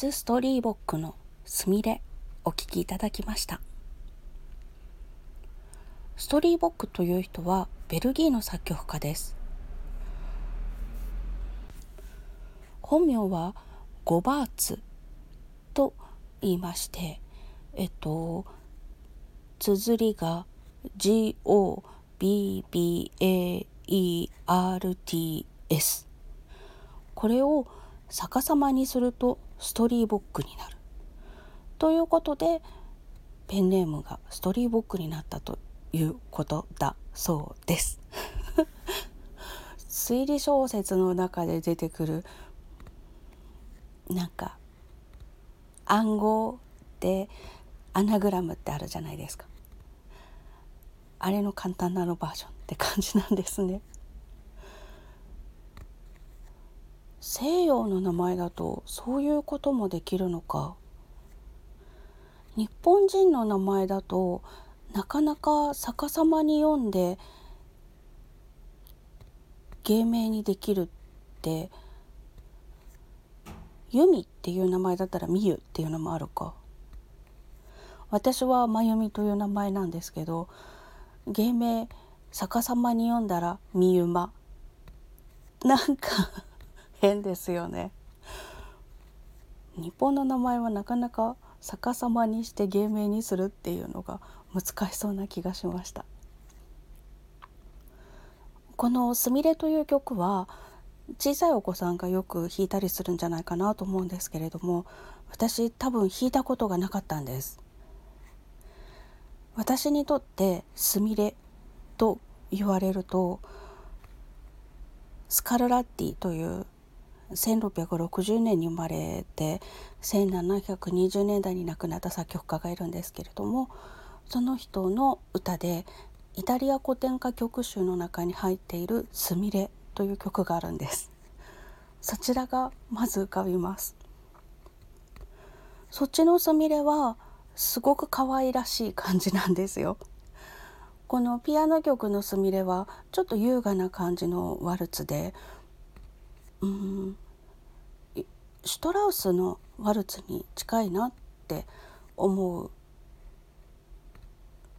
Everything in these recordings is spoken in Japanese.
ス・ストリーボックのすみれお聴きいただきました。ストリーボックという人はベルギーの作曲家です。本名はゴバーツと言いましてえっと綴りが GOBBAERTS これを逆さまにするとストリーボックになる。ということでペンネームがストリーボックになったということだそうです。推理小説の中で出てくるなんか暗号でアナグラムってあるじゃないですか。あれの簡単なのバージョンって感じなんですね。西洋の名前だとそういうこともできるのか？日本人の名前だとなかなか逆さまに読んで芸名にできるって由美っていう名前だったらみゆっていうのもあるか。私はまゆみという名前なんですけど芸名逆さまに読んだらみゆまなんか変ですよね。日本の名前はなかなか逆さまにして芸名にするっていうのが難しそうな気がしました。この「すみれ」という曲は小さいお子さんがよく弾いたりするんじゃないかなと思うんですけれども私多分弾いたことがなかったんです。私にとってすみれと言われるとスカルラッティという1660年に生まれて1720年代に亡くなった作曲家がいるんですけれどもその人の歌でイタリア古典歌曲集の中に入っている「すみれ」という曲があるんです。そちらがまず浮かびます。そっちのすみれはすごく可愛らしい感じなんですよ。このピアノ曲のすみれはちょっと優雅な感じのワルツでうん。シュトラウスのワルツに近いなって思う。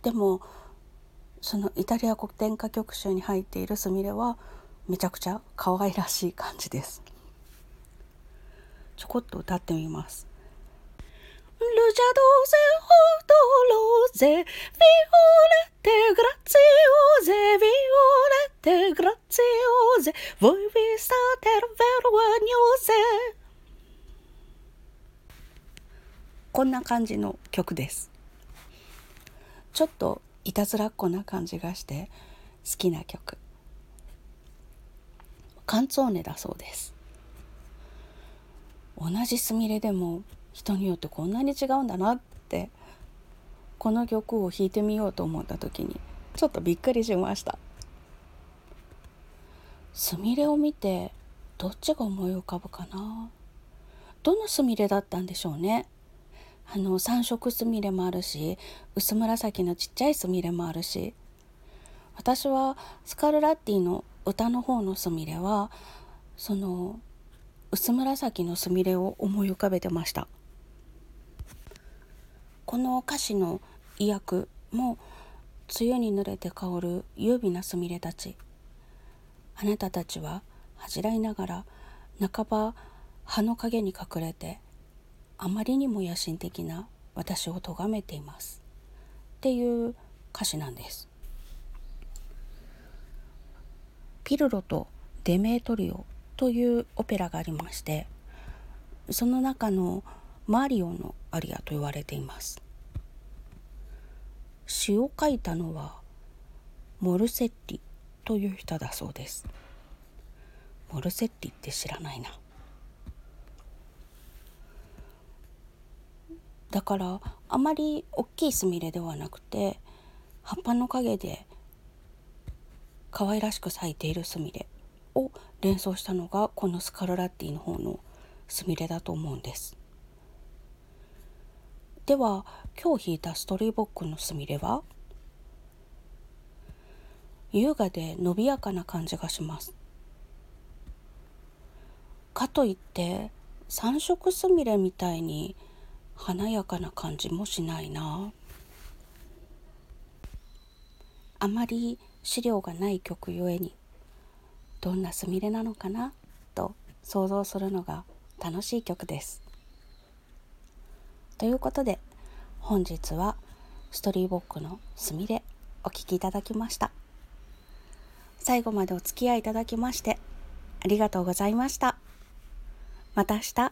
でもそのイタリア古典歌曲集に入っているすみれはめちゃくちゃ可愛らしい感じです。ちょこっと歌ってみます。ルジャドーゼホドローゼヴィオレテグラッツィオーゼヴィオレテグラッツィオゼボイビスタテルベルワニョゼこんな感じの曲です。ちょっといたずらっ子な感じがして好きな曲。カンツォーネだそうです。同じすみれでも人によってこんなに違うんだなってこの曲を弾いてみようと思った時にちょっとびっくりしました。すみれを見てどっちが思い浮かぶかな？どのすみれだったんでしょうね？あの三色すみれもあるし薄紫のちっちゃいすみれもあるし。私はスカルラッティの歌の方のすみれはその薄紫のすみれを思い浮かべてました。この歌詞の意訳も梅雨に濡れて香る優美なすみれたち。あなたたちは恥じらいながら半ば葉の陰に隠れてあまりにも野心的な私を咎めています。っていう歌詞なんです。ピルロとデメートリオというオペラがありましてその中のマリオのアリアと言われています。詩を書いたのはモルセッリという人だそうです。モルセッリって知らないな。だからあまり大きいスミレではなくて葉っぱの陰で可愛らしく咲いているスミレを連想したのがこのスカルラッティの方のスミレだと思うんです。では今日弾いたストリーボックのスミレは？優雅で伸びやかな感じがします。かといって三色すみれみたいに華やかな感じもしないな。あまり資料がない曲ゆえにどんなすみれなのかな？と想像するのが楽しい曲です。ということで本日はストリーボックのすみれお聴きいただきました。最後までお付き合いいただきましてありがとうございました。また明日